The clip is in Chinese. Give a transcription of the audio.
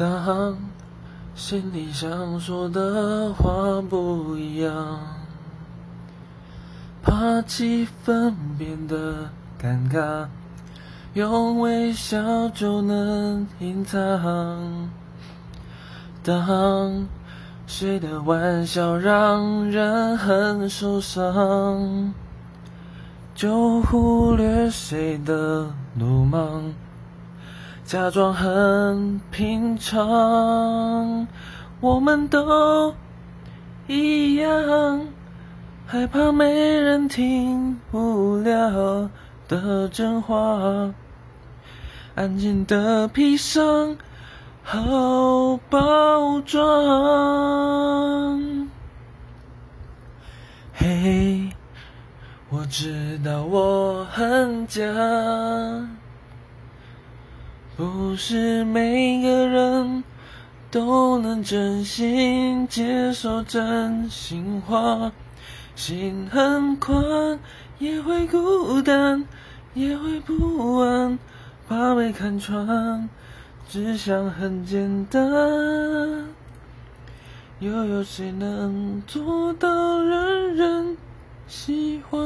当心里想说的话不一样，怕气氛变得尴尬，用微笑就能隐藏。当谁的玩笑让人很受伤，就忽略谁的鲁莽，假装很平常。我们都一样，害怕没人听无聊的真话，安静的披上。好包装，嘿，我知道我很假，不是每个人都能真心接受真心话，心很宽，也会孤单，也会不安，怕被看穿。只想很简单，又有谁能做到人人喜欢？